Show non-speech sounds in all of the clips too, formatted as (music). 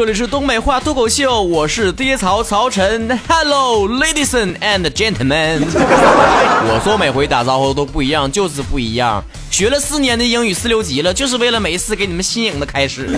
这里是东北话脱口秀，我是爹曹曹晨。Hello, ladies and gentlemen。(laughs) 我说每回打招呼都不一样，就是不一样。学了四年的英语四六级了，就是为了每一次给你们新颖的开始。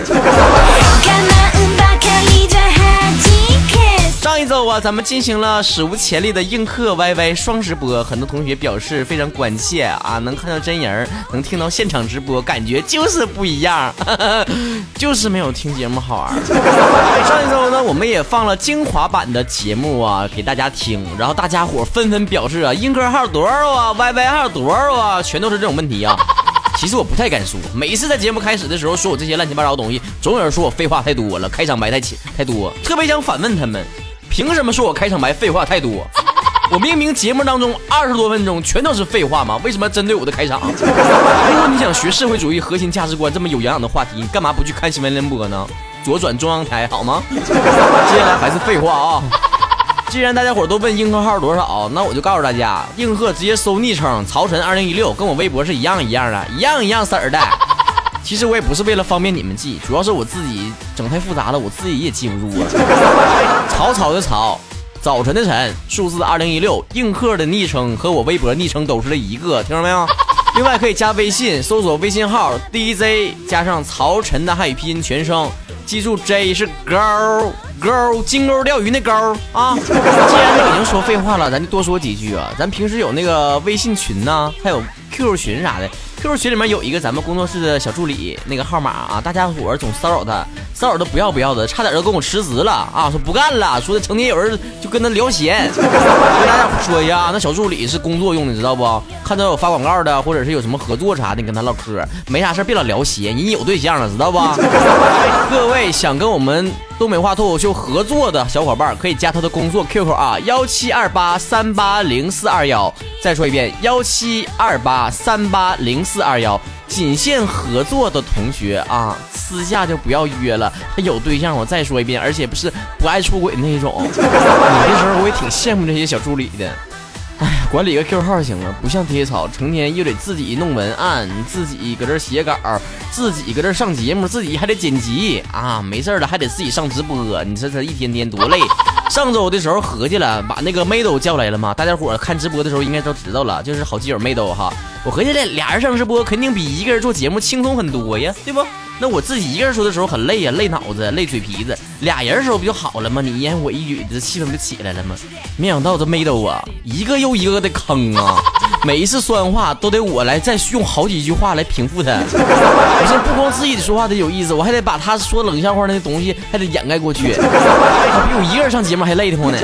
上一周啊，咱们进行了史无前例的映客 YY 双直播，很多同学表示非常关切啊，能看到真人，能听到现场直播，感觉就是不一样，(laughs) 就是没有听节目好玩。上一周呢，我们也放了精华版的节目啊，给大家听，然后大家伙纷纷表示啊，映客号多少啊，YY 号多少啊，全都是这种问题啊。(laughs) 其实我不太敢说，每一次在节目开始的时候说我这些乱七八糟的东西，总有人说我废话太多了，开场白太浅太多，特别想反问他们。凭什么说我开场白废话太多？(laughs) 我明明节目当中二十多分钟全都是废话吗？为什么针对我的开场？(laughs) 如果你想学社会主义核心价值观这么有营养的话题，你干嘛不去看新闻联播呢？左转中央台好吗？(laughs) 接下来还是废话啊！既然大家伙都问映客号多少，那我就告诉大家，映客直接搜昵称曹晨二零一六，跟我微博是一样一样的，一样一样色儿的。其实我也不是为了方便你们记，主要是我自己整太复杂了，我自己也记不住啊。曹操的曹，早晨的晨，数字二零一六，映客的昵称和我微博昵称都是这一个，听着没有？另外可以加微信，搜索微信号 D J 加上曹晨的汉语拼音全称，记住 J 是钩钩金钩钓鱼那钩啊。既然都已经说废话了，咱就多说几句啊。咱平时有那个微信群呢，还有 QQ 群啥的。QQ 群里面有一个咱们工作室的小助理，那个号码啊，大家伙总骚扰他，骚扰的不要不要的，差点都跟我辞职了啊！说不干了，说的成天有人就跟他聊闲。跟大家伙说一下，那小助理是工作用的，知道不？看到有发广告的，或者是有什么合作啥的，你跟他唠嗑，没啥事别老聊闲，人有对象了，知道不？(laughs) 各位想跟我们东北话脱口秀合作的小伙伴，可以加他的工作 QQ 啊，幺七二八三八零四二幺。再说一遍，幺七二八三八零。四二幺，仅限合作的同学啊，私下就不要约了。他有对象，我再说一遍，而且不是不爱出轨那种。(laughs) 有的时候我也挺羡慕这些小助理的。哎呀，管理个 Q 号行了，不像贴草，成天又得自己弄文案，自己搁这写稿，自己搁这上节目，自己还得剪辑啊，没事了还得自己上直播。你说这一天天多累。(laughs) 上周的时候合计了，把那个妹豆叫来了嘛，大家伙看直播的时候应该都知道了，就是好基友妹豆哈。我合计了，俩人上直播肯定比一个人做节目轻松很多呀，对不？那我自己一个人说的时候很累呀，累脑子，累嘴皮子。俩人的时候不就好了吗？你一言我一语，这气氛不就起来了吗？没想到这妹豆啊，一个又一个的坑啊，每一次说完话都得我来再用好几句话来平复他。我现在不光自己说话得有意思，我还得把他说冷笑话那些东西还得掩盖过去，比我一个人上节目还累得慌呢。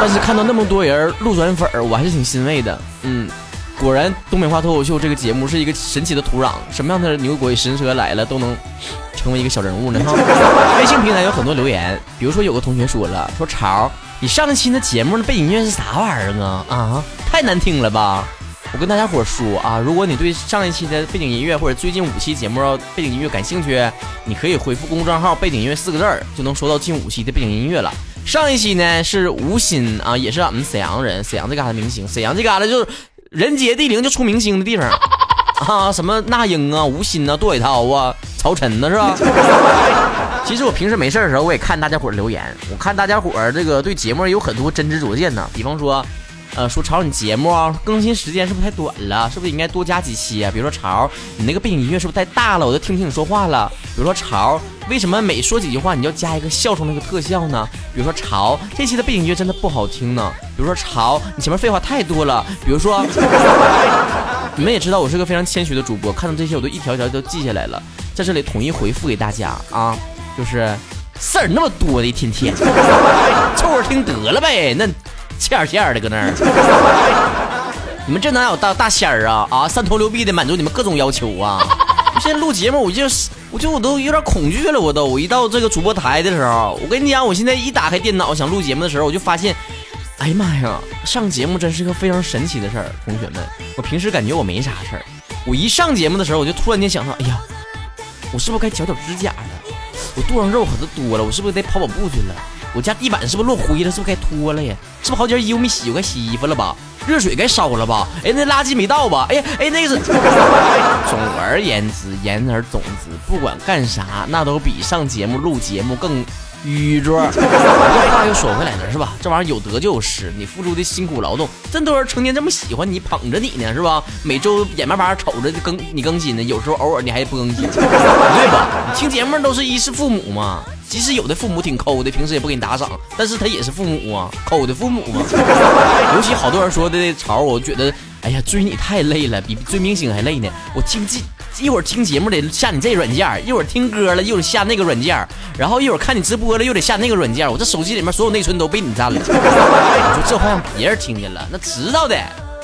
但是看到那么多人路转粉，我还是挺欣慰的。嗯。果然，东北话脱口秀这个节目是一个神奇的土壤，什么样的牛鬼神蛇来了都能成为一个小人物呢？哈！(laughs) 微信平台有很多留言，比如说有个同学说了，说潮，你上一期的节目的背景音乐是啥玩意儿啊？啊，太难听了吧！我跟大家伙说啊，如果你对上一期的背景音乐或者最近五期节目背景音乐感兴趣，你可以回复公众账号“背景音乐”四个字儿，就能收到近五期的背景音乐了。上一期呢是吴昕啊，也是俺们沈阳人，沈阳这嘎达明星，沈阳这嘎达就是。人杰地灵就出明星的地方 (laughs) 啊，什么那英啊、吴昕啊、杜伟涛啊、曹晨呢，是吧？(laughs) 其实我平时没事的时候，我也看大家伙留言，我看大家伙这个对节目有很多真知灼见呢。比方说，呃，说潮你节目啊更新时间是不是太短了？是不是应该多加几期啊？比如说潮，你那个背景音乐是不是太大了？我都听不清你说话了。比如说潮，为什么每说几句话你要加一个笑声那个特效呢？比如说潮，这期的背景音乐真的不好听呢。比如说潮，你前面废话太多了。比如说，(laughs) 你们也知道我是个非常谦虚的主播，看到这些我都一条条都记下来了，在这里统一回复给大家啊，就是事儿那么多的一天天，凑合听得了呗。那欠欠的搁那儿，你们这哪有大大仙儿啊啊，三头六臂的满足你们各种要求啊！现在录节目，我就是我就我都有点恐惧了，我都我一到这个主播台的时候，我跟你讲，我现在一打开电脑想录节目的时候，我就发现。哎呀妈呀，上节目真是个非常神奇的事儿，同学们。我平时感觉我没啥事儿，我一上节目的时候，我就突然间想到，哎呀，我是不是该剪剪指甲了？我肚上肉可是多了，我是不是得跑跑步去了？我家地板是不是落灰了？是不是该拖了呀？是不是好几件衣服没洗，我该洗衣服了吧？热水该烧了吧？哎，那垃圾没倒吧？哎呀，哎，那是。(laughs) 总而言之，言而总之，不管干啥，那都比上节目录节目更。愚拙，(laughs) 这话又说回来了，是吧？这玩意儿有得就有失，你付出的辛苦劳动，这么多人成天这么喜欢你，捧着你呢，是吧？每周眼巴巴瞅着更你更新呢，有时候偶尔你还不更新，对吧？你听节目都是衣食父母嘛，即使有的父母挺抠的，平时也不给你打赏，但是他也是父母啊，抠的父母嘛。(laughs) 尤其好多人说的潮，我觉得，哎呀，追你太累了，比追明星还累呢。我听记。一会儿听节目得下你这软件一会儿听歌了又得下那个软件然后一会儿看你直播了又得下那个软件我这手机里面所有内存都被你占了。你说这话让别人听见了，那知道的，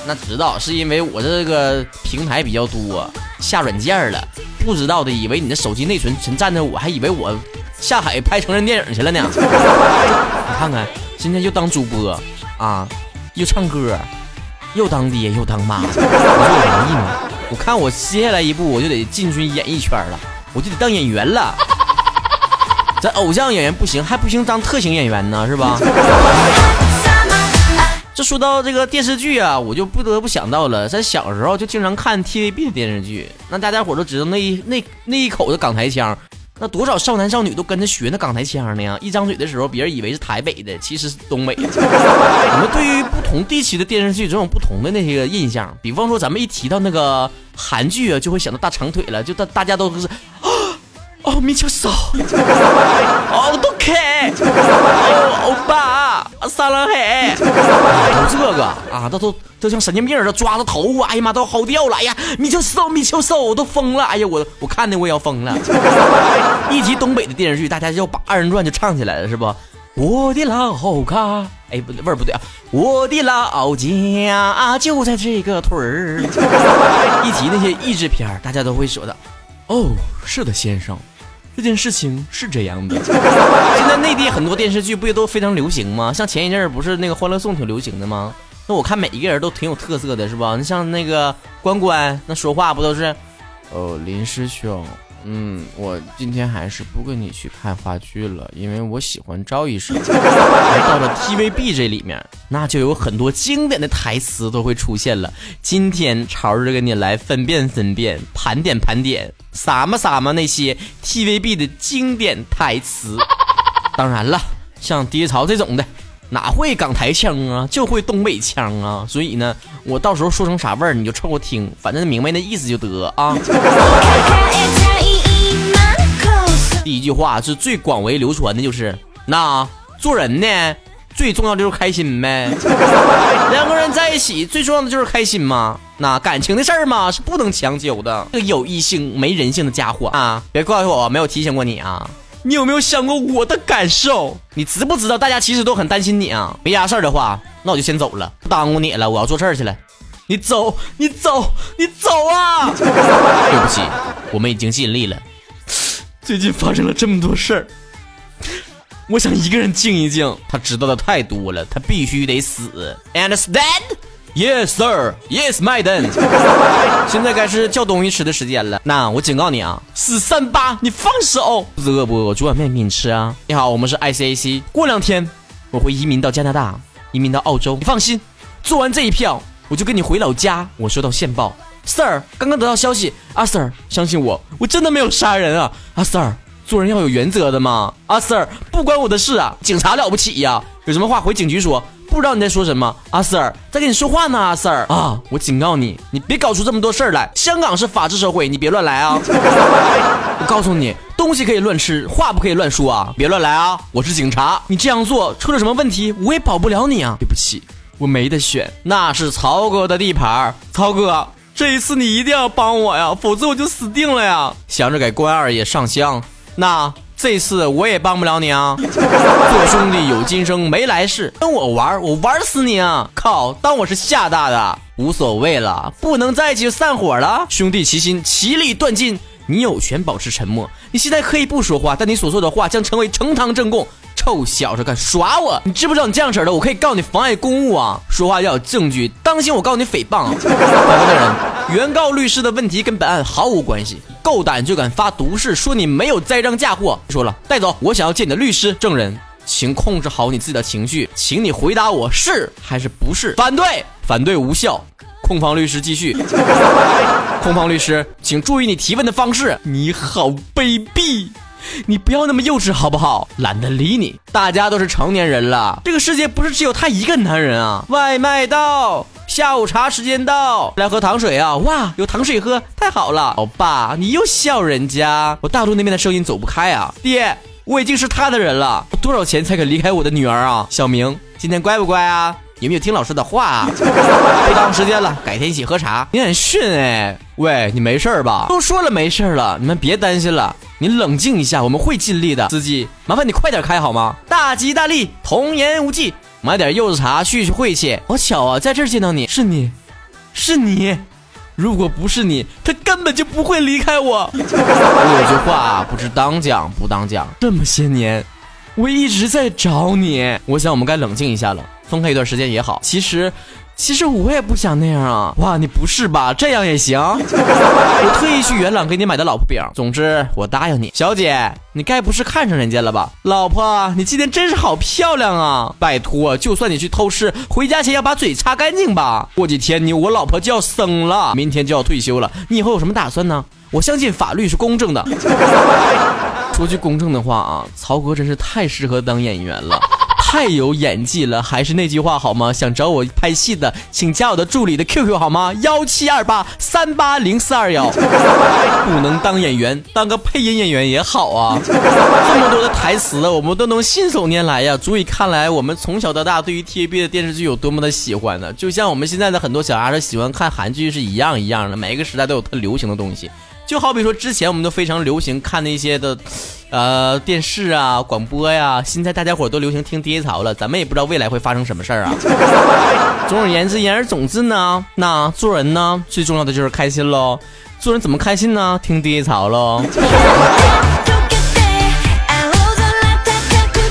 那知道是因为我这个平台比较多，下软件了。不知道的以为你的手机内存全占着，我还以为我下海拍成人电影去了呢。(laughs) 你看看，今天又当主播啊，又唱歌，又当爹又当妈，你说我容易吗？我看我接下来一步，我就得进军演艺圈了，我就得当演员了。(laughs) 咱偶像演员不行，还不行当特型演员呢，是吧？(laughs) 这说到这个电视剧啊，我就不得不想到了，咱小时候就经常看 TVB 的电视剧，那大家伙都知道那一那那一口的港台腔。那多少少男少女都跟着学那港台腔呢？一张嘴的时候，别人以为是台北的，其实是东北的。(laughs) 我们对于不同地区的电视剧，总有不同的那些个印象。比方说，咱们一提到那个韩剧啊，就会想到大长腿了，就大大家都是啊。(gasps) 哦，米乔少，(laughs) 哦，都开，哦，欧巴，撒浪嘿，(laughs) 都这个啊，都都都像神经病似的抓着头发，哎呀妈，都薅掉了，哎呀，米乔少，米乔少，我都疯了，哎呀，我我看的我也要疯了。(laughs) 一提东北的电视剧，大家就把二人转就唱起来了，是不？我的老家，哎，不对，味儿不对啊，我的老家就在这个屯儿。(laughs) 一提那些励志片，大家都会说的，哦，是的，先生。这件事情是这样的，(laughs) 现在内地很多电视剧不也都非常流行吗？像前一阵儿不是那个《欢乐颂》挺流行的吗？那我看每一个人都挺有特色的，是吧？你像那个关关，那说话不都是，哦，林师兄。嗯，我今天还是不跟你去看话剧了，因为我喜欢赵医生。(laughs) 而到了 TVB 这里面，那就有很多经典的台词都会出现了。今天潮儿跟你来分辨分辨，盘点盘点，撒嘛撒嘛那些 TVB 的经典台词。(laughs) 当然了，像爹潮这种的，哪会港台腔啊，就会东北腔啊。所以呢，我到时候说成啥味儿，你就凑合听，反正明白那意思就得啊。(laughs) 第一句话是最广为流传的，就是那做人呢，最重要的就是开心呗。(laughs) 两个人在一起最重要的就是开心嘛。那感情的事儿嘛，是不能强求的。这个有异性没人性的家伙啊，别怪我没有提醒过你啊。你有没有想过我的感受？你知不知道大家其实都很担心你啊？没啥事儿的话，那我就先走了，不耽误你了。我要做事儿去了。你走，你走，你走啊！对不起，我们已经尽力了。最近发生了这么多事儿，我想一个人静一静。他知道的太多了，他必须得死。Understand? Yes, sir. Yes, madam. (laughs) 现在该是叫东西吃的时间了。那我警告你啊，死三八，你放手。肚子饿不？我煮碗面给你吃啊。你好，我们是 ICAC。过两天我会移民到加拿大，移民到澳洲。你放心，做完这一票，我就跟你回老家。我收到线报。Sir，刚刚得到消息，阿 Sir，相信我，我真的没有杀人啊，阿 Sir，做人要有原则的嘛，阿 Sir，不关我的事啊，警察了不起呀，有什么话回警局说，不知道你在说什么，阿 Sir，在跟你说话呢，阿 Sir，啊，我警告你，你别搞出这么多事儿来，香港是法治社会，你别乱来啊，(laughs) 我告诉你，东西可以乱吃，话不可以乱说啊，别乱来啊，我是警察，你这样做出了什么问题，我也保不了你啊，对不起，我没得选，那是曹哥的地盘，曹哥。这一次你一定要帮我呀，否则我就死定了呀！想着给关二爷上香，那这次我也帮不了你啊！(laughs) 做兄弟有今生没来世，跟我玩，我玩死你啊！靠，当我是吓大的，无所谓了，不能在一起就散伙了。兄弟齐心，其利断金，你有权保持沉默。你现在可以不说话，但你所说的话将成为呈堂证供。臭小子，敢耍我！你知不知道你这样式的，我可以告你妨碍公务啊！说话要有证据，当心我告你诽谤。法官大人，原告律师的问题跟本案毫无关系，够胆就敢发毒誓，说你没有栽赃嫁祸。说了，带走，我想要见你的律师证人。请控制好你自己的情绪，请你回答我是还是不是？反对，反对无效。控方律师继续。控方律师，请注意你提问的方式。你好卑鄙，你不要那么幼稚好不好？懒得理你。大家都是成年人了，这个世界不是只有他一个男人啊。外卖到，下午茶时间到，来喝糖水啊！哇，有糖水喝，太好了。老爸，你又笑人家？我大陆那边的声音走不开啊。爹。我已经是他的人了，多少钱才肯离开我的女儿啊？小明，今天乖不乖啊？有没有听老师的话啊？不耽误时间了，改天一起喝茶。你很逊哎！喂，你没事吧？都说了没事了，你们别担心了，你冷静一下，我们会尽力的。司机，麻烦你快点开好吗？大吉大利，童言无忌。买点柚子茶叙叙晦气。好巧啊，在这儿见到你，是你，是你。如果不是你，他根本就不会离开我。我有句话不知当讲不当讲，这么些年，我一直在找你。我想我们该冷静一下了，分开一段时间也好。其实。其实我也不想那样啊！哇，你不是吧？这样也行？我特意去元朗给你买的老婆饼。总之，我答应你，小姐，你该不是看上人家了吧？老婆，你今天真是好漂亮啊！拜托，就算你去偷吃，回家前要把嘴擦干净吧。过几天你我老婆就要生了，明天就要退休了，你以后有什么打算呢？我相信法律是公正的。说句公正的话啊，曹哥真是太适合当演员了。(laughs) 太有演技了，还是那句话好吗？想找我拍戏的，请加我的助理的 QQ 好吗？幺七二八三八零四二幺。(laughs) 不能当演员，当个配音演员也好啊。(laughs) 这么多的台词，我们都能信手拈来呀，足以看来我们从小到大对于 TVB 的电视剧有多么的喜欢呢？就像我们现在的很多小孩子喜欢看韩剧是一样一样的，每一个时代都有它流行的东西。就好比说，之前我们都非常流行看那些的，呃，电视啊、广播呀。现在大家伙都流行听爹槽了，咱们也不知道未来会发生什么事儿啊。(laughs) 总而言之，言而总之呢，那做人呢，最重要的就是开心喽。做人怎么开心呢？听爹槽喽。(laughs)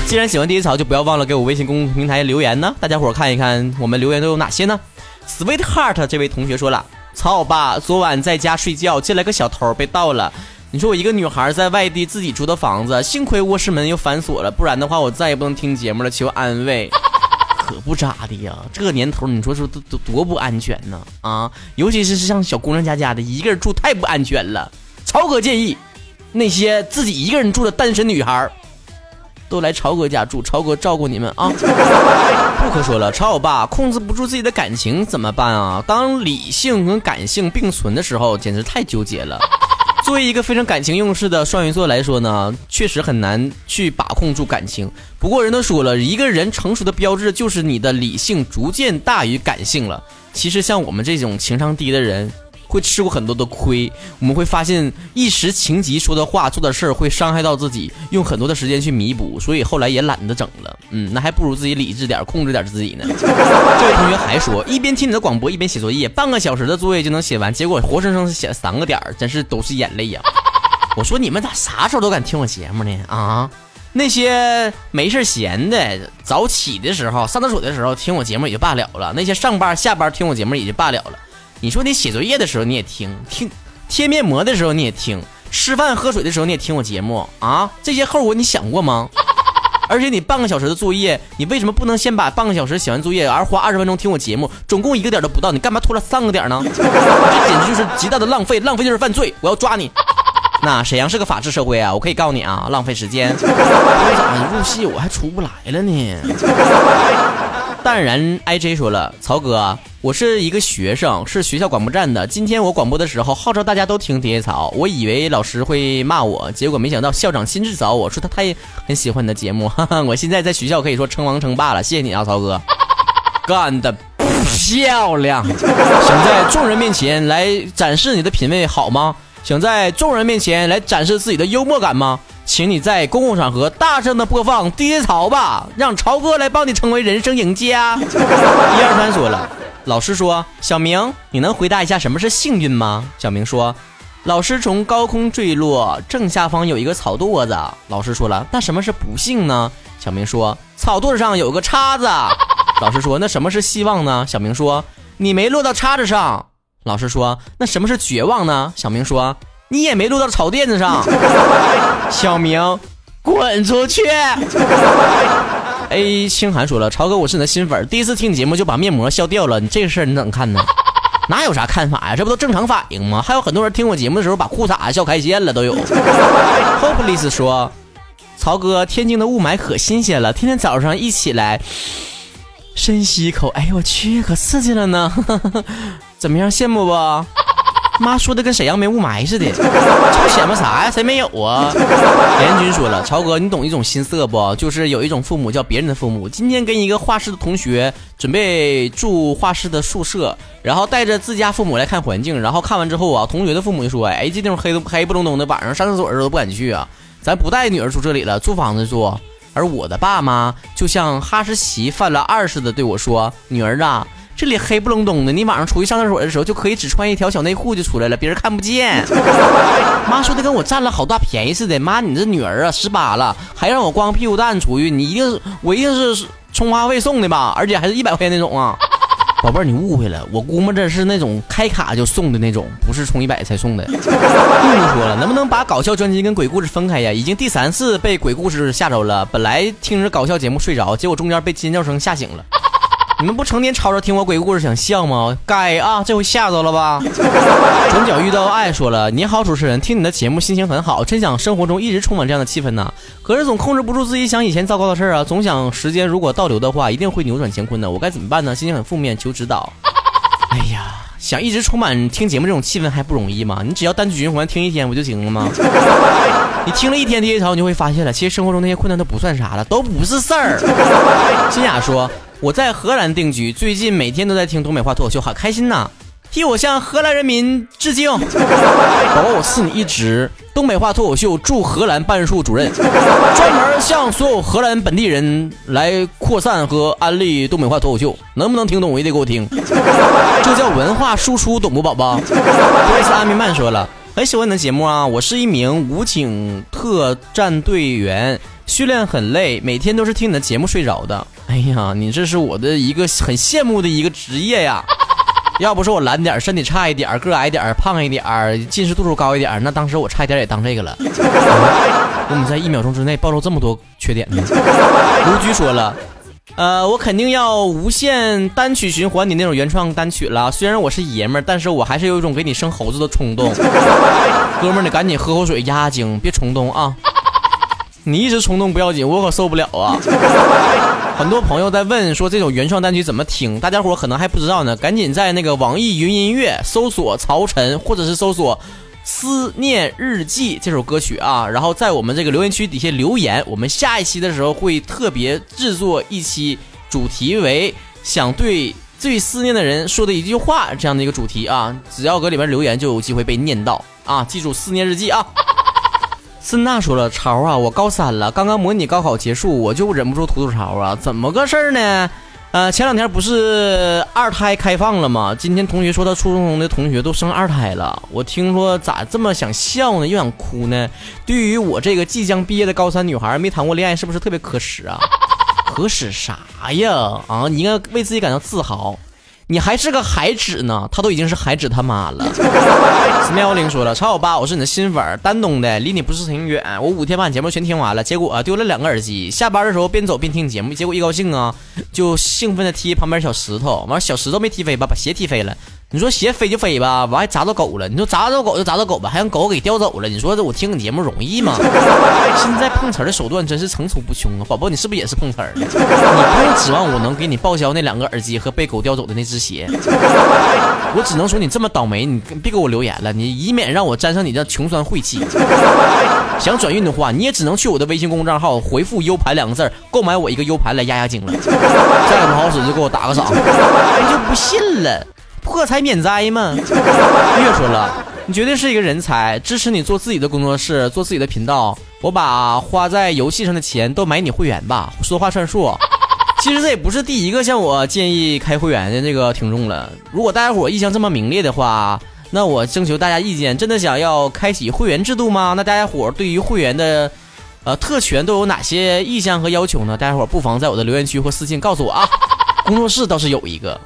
既然喜欢爹槽，就不要忘了给我微信公众平台留言呢。大家伙看一看，我们留言都有哪些呢？Sweetheart 这位同学说了。曹欧巴，昨晚在家睡觉，进来个小偷被盗了。你说我一个女孩在外地自己租的房子，幸亏卧室门又反锁了，不然的话我再也不能听节目了。求安慰，(laughs) 可不咋的呀。这年头你说说多多多不安全呢啊！尤其是像小姑娘家家的，一个人住太不安全了。曹哥建议，那些自己一个人住的单身女孩。都来超哥家住，超哥照顾你们啊！(laughs) 不可说了，超欧巴控制不住自己的感情怎么办啊？当理性跟感性并存的时候，简直太纠结了。(laughs) 作为一个非常感情用事的双鱼座来说呢，确实很难去把控住感情。不过人都说了，一个人成熟的标志就是你的理性逐渐大于感性了。其实像我们这种情商低的人。会吃过很多的亏，我们会发现一时情急说的话、做的事儿会伤害到自己，用很多的时间去弥补，所以后来也懒得整了。嗯，那还不如自己理智点，控制点自己呢。这位同学还说，一边听你的广播一边写作业，半个小时的作业就能写完，结果活生生写了三个点儿，真是都是眼泪呀！我说你们咋啥时候都敢听我节目呢？啊，那些没事闲的，早起的时候、上厕所的时候听我节目也就罢了了，那些上班下班听我节目也就罢了了。你说你写作业的时候你也听听，贴面膜的时候你也听，吃饭喝水的时候你也听我节目啊？这些后果你想过吗？(laughs) 而且你半个小时的作业，你为什么不能先把半个小时写完作业，而花二十分钟听我节目？总共一个点都不到，你干嘛拖了三个点呢？这简直就是极大的浪费，浪费就是犯罪，我要抓你！(laughs) 那沈阳是个法治社会啊，我可以告你啊，浪费时间。我咋入戏我还出不来了呢？(laughs) 淡然 I J 说了，曹哥，我是一个学生，是学校广播站的。今天我广播的时候号召大家都听爹草，我以为老师会骂我，结果没想到校长亲自找我说他他也很喜欢你的节目。哈哈，我现在在学校可以说称王称霸了，谢谢你啊，曹哥，干的漂亮！想在众人面前来展示你的品味好吗？想在众人面前来展示自己的幽默感吗？请你在公共场合大声的播放《爹潮》吧，让潮哥来帮你成为人生赢家。一二三，说了。老师说：“小明，你能回答一下什么是幸运吗？”小明说：“老师从高空坠落，正下方有一个草垛子。”老师说了：“那什么是不幸呢？”小明说：“草垛子上有个叉子。”老师说：“那什么是希望呢？”小明说：“你没落到叉子上。”老师说：“那什么是绝望呢？”小明说。你也没落到草垫子上，(laughs) 小明，滚出去！A 清寒说了，曹哥，我是你的新粉，第一次听你节目就把面膜笑掉了，你这个事儿你怎么看呢？(laughs) 哪有啥看法呀？这不都正常反应吗？还有很多人听我节目的时候把裤衩笑开线了都有。(laughs) Hopeless 说，曹哥，天津的雾霾可新鲜了，天天早上一起来，深吸一口，哎呦我去，可刺激了呢！(laughs) 怎么样，羡慕不？妈说的跟沈阳没雾霾似的，这显摆啥呀？谁没有啊？严军说了，曹哥，你懂一种心色不？就是有一种父母叫别人的父母。今天跟一个画室的同学准备住画室的宿舍，然后带着自家父母来看环境，然后看完之后啊，同学的父母就说：“哎，这地方黑黑不隆咚的，晚上上厕所的时候都不敢去啊，咱不带女儿住这里了，租房子住。”而我的爸妈就像哈士奇犯了二似的对我说：“女儿啊。”这里黑不隆咚的，你晚上出去上厕所的时候，就可以只穿一条小内裤就出来了，别人看不见。(laughs) 妈说的跟我占了好大便宜似的。妈，你这女儿啊，十八了，还让我光屁股蛋出去，你一定是我一定是充话费送的吧？而且还是一百块钱那种啊。宝贝儿，你误会了，我估摸着是那种开卡就送的那种，不是充一百才送的。(laughs) 木木说了，能不能把搞笑专辑跟鬼故事分开呀？已经第三次被鬼故事吓着了，本来听着搞笑节目睡着，结果中间被尖叫声吓醒了。你们不成天吵着听我鬼故事想笑吗？该啊，这回吓着了吧？(laughs) 转角遇到爱说了，你好，主持人，听你的节目心情很好，真想生活中一直充满这样的气氛呢。可是总控制不住自己想以前糟糕的事儿啊，总想时间如果倒流的话，一定会扭转乾坤的。我该怎么办呢？心情很负面，求指导。(laughs) 哎呀，想一直充满听节目这种气氛还不容易吗？你只要单曲循环听一天不就行了吗？(laughs) 你听了一天低潮，你就会发现了，其实生活中那些困难都不算啥了，都不是事儿。新雅说。我在荷兰定居，最近每天都在听东北话脱口秀，好开心呐！替我向荷兰人民致敬。宝宝，我赐你一职，东北话脱口秀驻荷兰办事处主任，专门向所有荷兰本地人来扩散和安利东北话脱口秀。能不能听懂？我也得给我听。这叫文化输出，懂不，宝宝？布瑞斯阿米曼说了，很喜欢你的节目啊！我是一名武警特战队员。训练很累，每天都是听你的节目睡着的。哎呀，你这是我的一个很羡慕的一个职业呀！要不是我懒点，身体差一点，个矮点，胖一点，近视度数高一点，那当时我差一点也当这个了。(laughs) 我怎么在一秒钟之内暴露这么多缺点呢？卢居说了，呃，我肯定要无限单曲循环你那种原创单曲了。虽然我是爷们儿，但是我还是有一种给你生猴子的冲动。哥们儿，你赶紧喝口水压压惊，别冲动啊！你一直冲动不要紧，我可受不了啊！(laughs) 很多朋友在问说这种原创单曲怎么听，大家伙可能还不知道呢。赶紧在那个网易云音乐搜索曹晨，或者是搜索《思念日记》这首歌曲啊，然后在我们这个留言区底下留言，我们下一期的时候会特别制作一期，主题为想对最思念的人说的一句话这样的一个主题啊，只要搁里边留言就有机会被念到啊！记住《思念日记》啊！森娜说了：“潮啊，我高三了，刚刚模拟高考结束，我就忍不住吐吐槽啊，怎么个事儿呢？呃，前两天不是二胎开放了吗？今天同学说他初中中的同学都生二胎了，我听说咋这么想笑呢，又想哭呢？(laughs) 对于我这个即将毕业的高三女孩，没谈过恋爱，是不是特别可耻啊？(laughs) 可耻啥呀？啊，你应该为自己感到自豪。”你还是个海纸呢，他都已经是海纸他妈了。四幺零说了，超我爸，我是你的新粉，丹东的，离你不是很远。我五天把你节目全听完了，结果丢了两个耳机。下班的时候边走边听节目，结果一高兴啊，就兴奋的踢旁边小石头，完小石头没踢飞吧，把鞋踢飞了。你说鞋飞就飞吧，完还砸到狗了。你说砸到狗就砸到狗吧，还让狗给叼走了。你说这我听你节目容易吗？(laughs) 现在碰瓷儿的手段真是层出不穷啊！宝宝，你是不是也是碰瓷儿？你不用指望我能给你报销那两个耳机和被狗叼走的那只鞋。(laughs) 我只能说你这么倒霉，你别给我留言了，你以免让我沾上你这穷酸晦气。(laughs) 想转运的话，你也只能去我的微信公众账号回复 “U 盘”两个字购买我一个 U 盘来压压惊了。再不好使就给我打个赏。我就不信了。破财免灾嘛！(laughs) 月说了，你绝对是一个人才，支持你做自己的工作室，做自己的频道。我把花在游戏上的钱都买你会员吧，说话算数。(laughs) 其实这也不是第一个向我建议开会员的这个听众了。如果大家伙意向这么明烈的话，那我征求大家意见，真的想要开启会员制度吗？那大家伙对于会员的，呃，特权都有哪些意向和要求呢？大家伙不妨在我的留言区或私信告诉我啊。(laughs) 工作室倒是有一个。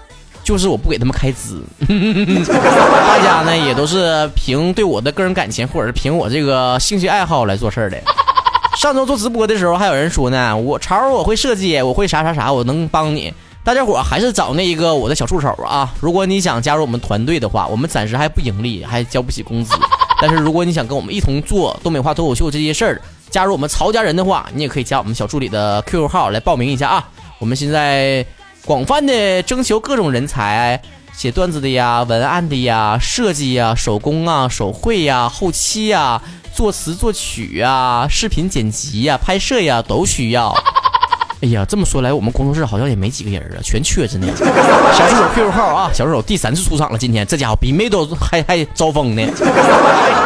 就是我不给他们开支，(laughs) 大家呢也都是凭对我的个人感情，或者是凭我这个兴趣爱好来做事儿的。上周做直播的时候，还有人说呢，我超我会设计，我会啥啥啥，我能帮你。大家伙还是找那一个我的小助手啊！如果你想加入我们团队的话，我们暂时还不盈利，还交不起工资。但是如果你想跟我们一同做东北话脱口秀这些事儿，加入我们曹家人的话，你也可以加我们小助理的 QQ 号来报名一下啊！我们现在广泛的征求各种人才，写段子的呀、文案的呀、设计呀、手工啊、手绘呀、后期呀、作词作曲呀、视频剪辑呀、拍摄呀都需要。哎呀，这么说来，我们工作室好像也没几个人啊，全缺着呢。小助手 QQ 号啊，小助手第三次出场了，今天这家伙比没都还还招风呢。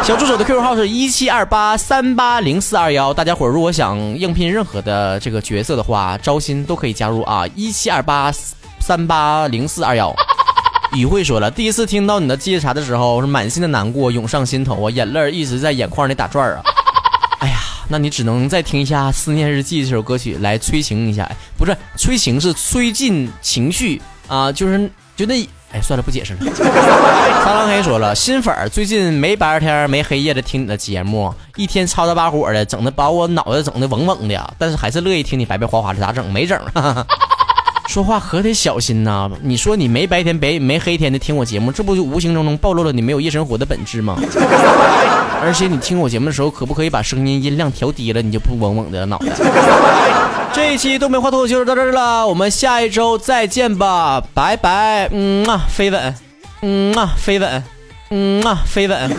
小助手的 QQ 号是一七二八三八零四二幺，大家伙如果想应聘任何的这个角色的话，招新都可以加入啊，一七二八三八零四二幺。雨慧说了，第一次听到你的接茬的时候，是满心的难过涌上心头啊，眼泪一直在眼眶里打转啊。哎呀。那你只能再听一下《思念日记》这首歌曲来催情一下，不是催情，是催进情绪啊，就是就那，哎，算了，不解释了。撒浪黑说了，新粉儿最近没白天没黑夜的听你的节目，一天吵吵把火的，整的把我脑袋整的嗡嗡的，但是还是乐意听你白白花花的，咋整？没整。说话可得小心呐！你说你没白天白没黑天的听我节目，这不就无形中中暴露了你没有夜生活的本质吗？而且你听我节目的时候，可不可以把声音音量调低了，你就不嗡嗡的脑袋？这一期东北话脱口秀就到这儿了，我们下一周再见吧，拜拜！嗯啊，飞吻，嗯啊，飞吻，嗯啊，飞吻。